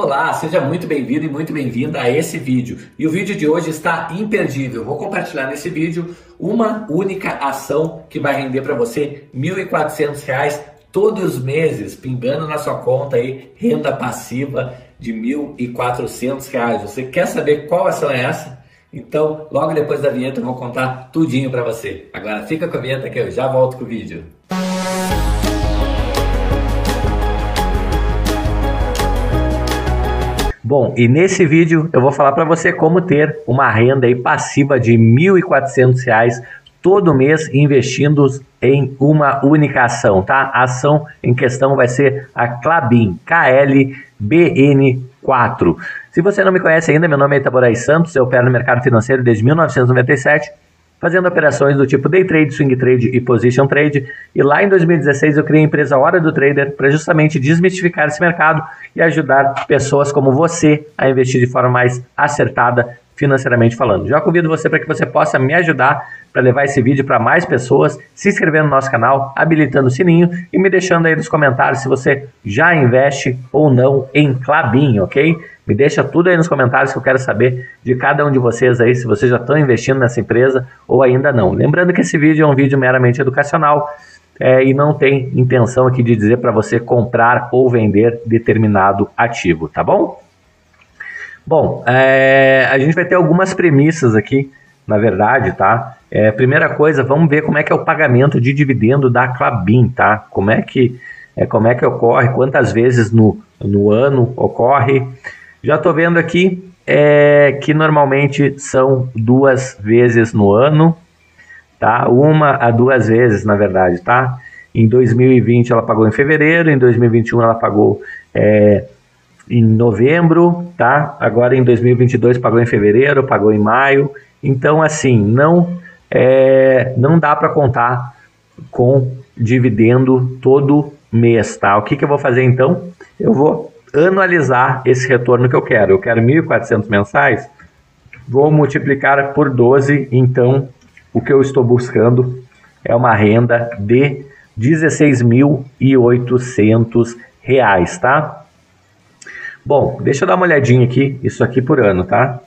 Olá, seja muito bem-vindo e muito bem-vinda a esse vídeo. E o vídeo de hoje está imperdível. Vou compartilhar nesse vídeo uma única ação que vai render para você R$ 1.400 todos os meses, pingando na sua conta aí renda passiva de R$ 1.400. Você quer saber qual ação é essa? Então, logo depois da vinheta eu vou contar tudinho para você. Agora fica com a vinheta que eu já volto com o vídeo. Bom, e nesse vídeo eu vou falar para você como ter uma renda aí passiva de R$ 1.400 todo mês investindo em uma única ação, tá? A ação em questão vai ser a Clabin, KLBN4. Se você não me conhece ainda, meu nome é Itaboraí Santos, eu opero no mercado financeiro desde 1997 fazendo operações do tipo day trade, swing trade e position trade. E lá em 2016 eu criei a empresa Hora do Trader para justamente desmistificar esse mercado e ajudar pessoas como você a investir de forma mais acertada financeiramente falando. Já convido você para que você possa me ajudar para levar esse vídeo para mais pessoas, se inscrevendo no nosso canal, habilitando o sininho e me deixando aí nos comentários se você já investe ou não em Clabin, ok? Me deixa tudo aí nos comentários que eu quero saber de cada um de vocês aí, se vocês já estão investindo nessa empresa ou ainda não. Lembrando que esse vídeo é um vídeo meramente educacional é, e não tem intenção aqui de dizer para você comprar ou vender determinado ativo, tá bom? Bom, é, a gente vai ter algumas premissas aqui, na verdade, tá? É, primeira coisa, vamos ver como é que é o pagamento de dividendo da Clabin, tá? Como é que, é, como é que ocorre, quantas vezes no, no ano ocorre. Já estou vendo aqui é, que normalmente são duas vezes no ano, tá? Uma a duas vezes, na verdade, tá? Em 2020 ela pagou em fevereiro, em 2021 ela pagou é, em novembro, tá? Agora em 2022 pagou em fevereiro, pagou em maio. Então, assim, não é, não dá para contar com dividendo todo mês, tá? O que, que eu vou fazer então? Eu vou anualizar esse retorno que eu quero. Eu quero 1.400 mensais, vou multiplicar por 12, então o que eu estou buscando é uma renda de 16.800 reais, tá? Bom, deixa eu dar uma olhadinha aqui, isso aqui por ano, tá?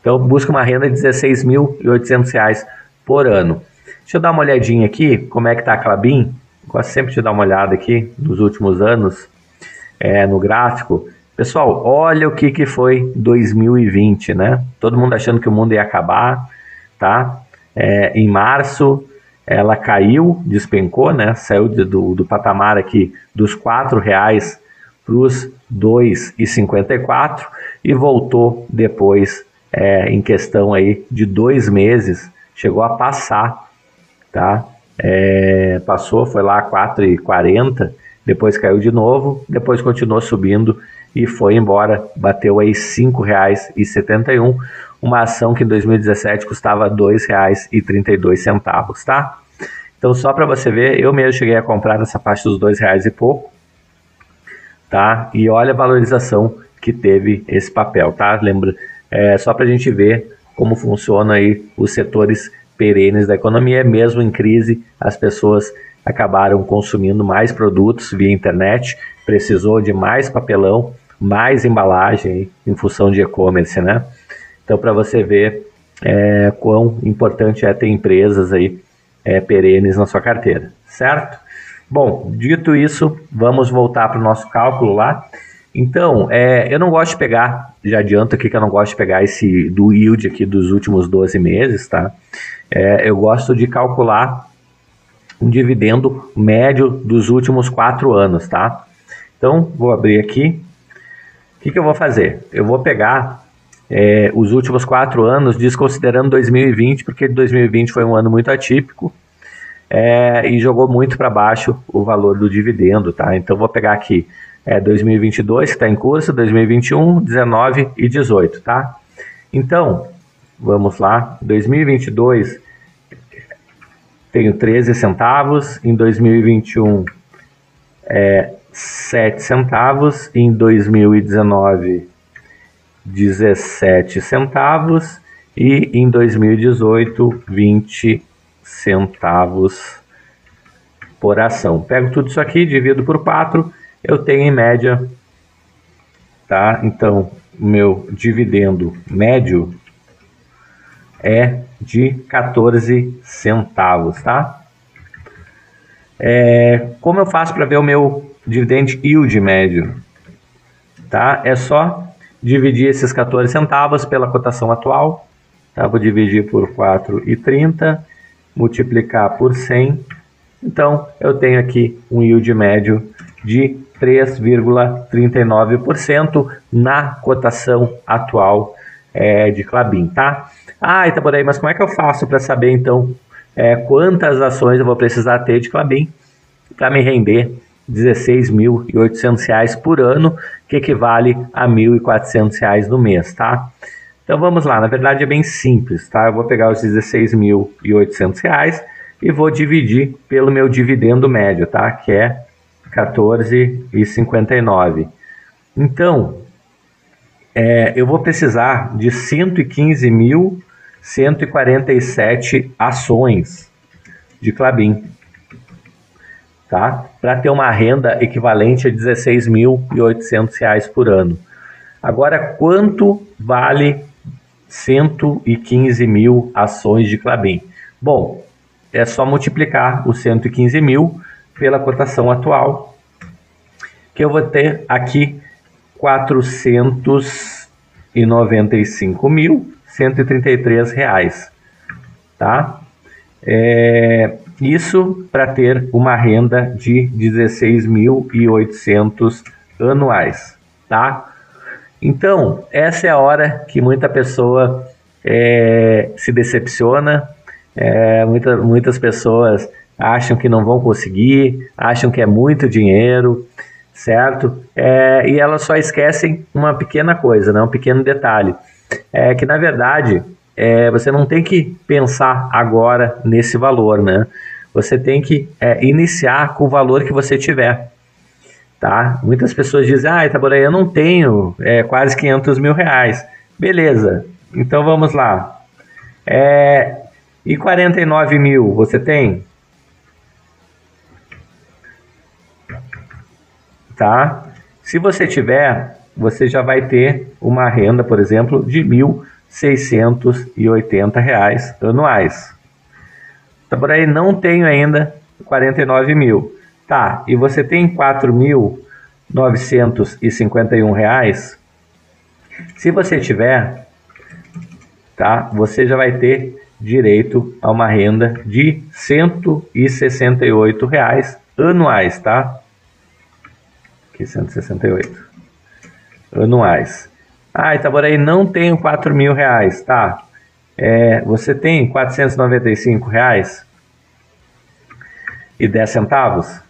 Então, busca uma renda de 16.800 reais por ano. Deixa eu dar uma olhadinha aqui, como é que tá a Clabin. Gosto sempre de dar uma olhada aqui nos últimos anos é, no gráfico. Pessoal, olha o que, que foi 2020, né? Todo mundo achando que o mundo ia acabar, tá? É, em março, ela caiu, despencou, né? Saiu do, do patamar aqui dos R$ reais para os 2,54 e voltou depois é, em questão aí de dois meses, chegou a passar, tá? É, passou, foi lá a 4,40 depois caiu de novo, depois continuou subindo e foi embora, bateu aí R$ 5,71, uma ação que em 2017 custava R$ 2,32, tá? Então só para você ver, eu mesmo cheguei a comprar nessa faixa dos R$ reais e pouco, tá? E olha a valorização que teve esse papel, tá? Lembra, é, só para a gente ver como funciona aí os setores perenes da economia, mesmo em crise, as pessoas acabaram consumindo mais produtos via internet, precisou de mais papelão, mais embalagem em função de e-commerce, né? Então, para você ver é, quão importante é ter empresas aí é, perenes na sua carteira, certo? Bom, dito isso, vamos voltar para o nosso cálculo lá. Então, é, eu não gosto de pegar, já adianto aqui que eu não gosto de pegar esse do yield aqui dos últimos 12 meses, tá? É, eu gosto de calcular um dividendo médio dos últimos quatro anos, tá? Então, vou abrir aqui. O que, que eu vou fazer? Eu vou pegar é, os últimos quatro anos, desconsiderando 2020, porque 2020 foi um ano muito atípico é, e jogou muito para baixo o valor do dividendo, tá? Então, vou pegar aqui é, 2022, que está em curso, 2021, 19 e 18, tá? Então, vamos lá. 2022 tenho 13 centavos, em 2021 é 7 centavos, em 2019 17 centavos e em 2018 20 centavos por ação. Pego tudo isso aqui, divido por 4, eu tenho em média tá? Então, meu dividendo médio é de 14 centavos, tá? É, como eu faço para ver o meu dividend yield médio? Tá? É só dividir esses 14 centavos pela cotação atual. Tá? Vou dividir por 4,30, multiplicar por 100. Então, eu tenho aqui um yield médio de 3,39% na cotação atual é, de Clabin, tá? Ah, Itaboraí, mas como é que eu faço para saber, então, é, quantas ações eu vou precisar ter de Clabin para me render R$ 16.800 por ano, que equivale a R$ 1.400 no mês, tá? Então vamos lá, na verdade é bem simples, tá? Eu vou pegar os R$ 16.800 e vou dividir pelo meu dividendo médio, tá? Que é 14,59. Então, é, eu vou precisar de 115.147 ações de Clabin, tá? Para ter uma renda equivalente a R$ 16.800 por ano. Agora, quanto vale 115 mil ações de Clabin? Bom, é só multiplicar os 115 mil pela cotação atual, que eu vou ter aqui 495.133 reais, tá? É, isso para ter uma renda de 16.800 anuais, tá? Então, essa é a hora que muita pessoa é, se decepciona, é, muita, muitas pessoas acham que não vão conseguir, acham que é muito dinheiro, certo? É, e elas só esquecem uma pequena coisa, né? um pequeno detalhe, é que na verdade é, você não tem que pensar agora nesse valor, né? Você tem que é, iniciar com o valor que você tiver, tá? Muitas pessoas dizem, ah, Itaboraí, eu não tenho é, quase 500 mil reais. Beleza, então vamos lá. É, e 49 mil, você tem? tá? Se você tiver, você já vai ter uma renda, por exemplo, de R$ 1.680 anuais. Tá por aí, não tenho ainda 49 mil. Tá, e você tem R$ 4.951. Se você tiver, tá, você já vai ter direito a uma renda de 168 reais anuais, tá? aqui, 168 anuais. Ah, Itaboraí não tenho 4 mil reais, tá? É, você tem 495 reais e 10 centavos?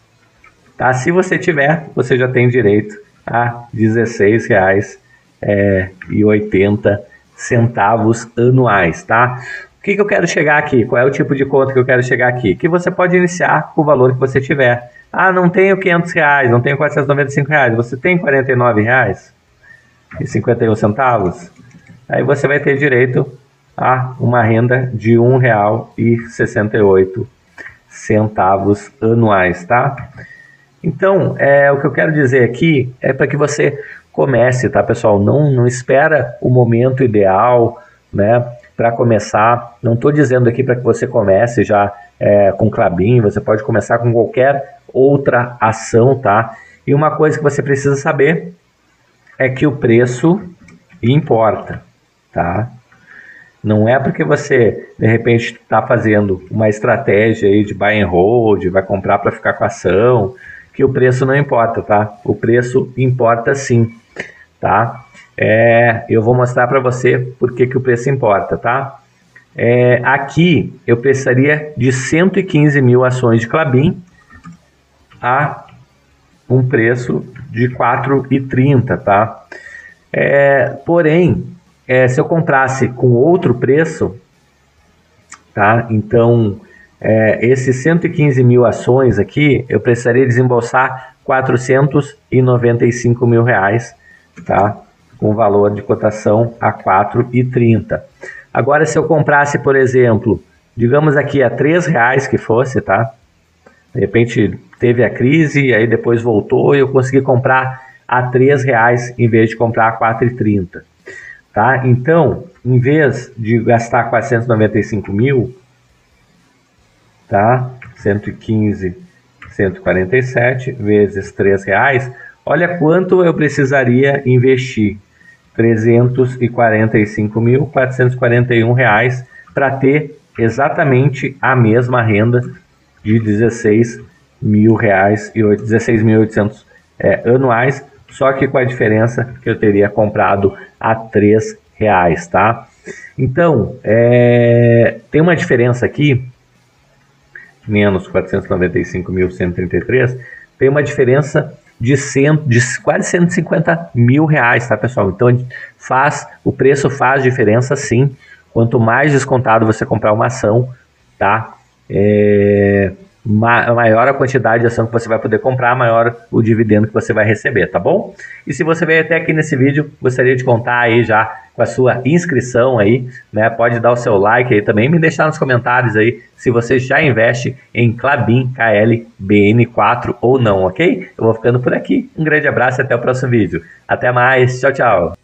Tá? Se você tiver, você já tem direito a 16 reais é, 80 centavos anuais, tá? O que, que eu quero chegar aqui? Qual é o tipo de conta que eu quero chegar aqui? Que você pode iniciar com o valor que você tiver. Ah, não tenho 500 reais, não tenho 495 reais. Você tem 49 reais e 51 centavos? Aí você vai ter direito a uma renda de R$ real e 68 centavos anuais, tá? Então, é, o que eu quero dizer aqui é para que você comece, tá, pessoal? Não, não espera o momento ideal, né, para começar. Não estou dizendo aqui para que você comece já é, com Clabin, você pode começar com qualquer outra ação, tá? E uma coisa que você precisa saber é que o preço importa, tá? Não é porque você de repente está fazendo uma estratégia aí de buy and hold, vai comprar para ficar com a ação, que o preço não importa, tá? O preço importa sim, tá? É, eu vou mostrar para você por que, que o preço importa, tá? É, aqui eu precisaria de 115 mil ações de Clabin a um preço de R$ 4,30, tá? É, porém, é, se eu comprasse com outro preço, tá? Então, é, esses 115 mil ações aqui, eu precisaria desembolsar 495 mil reais, tá? Com valor de cotação a 4,30. Agora, se eu comprasse, por exemplo, digamos aqui a R$ reais que fosse, tá? De repente teve a crise, aí depois voltou e eu consegui comprar a R$ reais em vez de comprar a 4,30. Tá? Então, em vez de gastar 495 mil, tá? 115, 147 vezes R$ reais, olha quanto eu precisaria investir. 345.441 reais para ter exatamente a mesma renda de 16 mil reais e 16.800 é, anuais, só que com a diferença que eu teria comprado a três reais, tá? Então, é, tem uma diferença aqui, menos 495.133, tem uma diferença de, cento, de quase 150 mil reais, tá, pessoal? Então, faz, o preço faz diferença, sim. Quanto mais descontado você comprar uma ação, tá? É, maior a quantidade de ação que você vai poder comprar, maior o dividendo que você vai receber, tá bom? E se você veio até aqui nesse vídeo, gostaria de contar aí já com a sua inscrição aí, né? Pode dar o seu like aí também, me deixar nos comentários aí se você já investe em Clabin KLBN4 ou não, ok? Eu vou ficando por aqui. Um grande abraço e até o próximo vídeo. Até mais, tchau, tchau.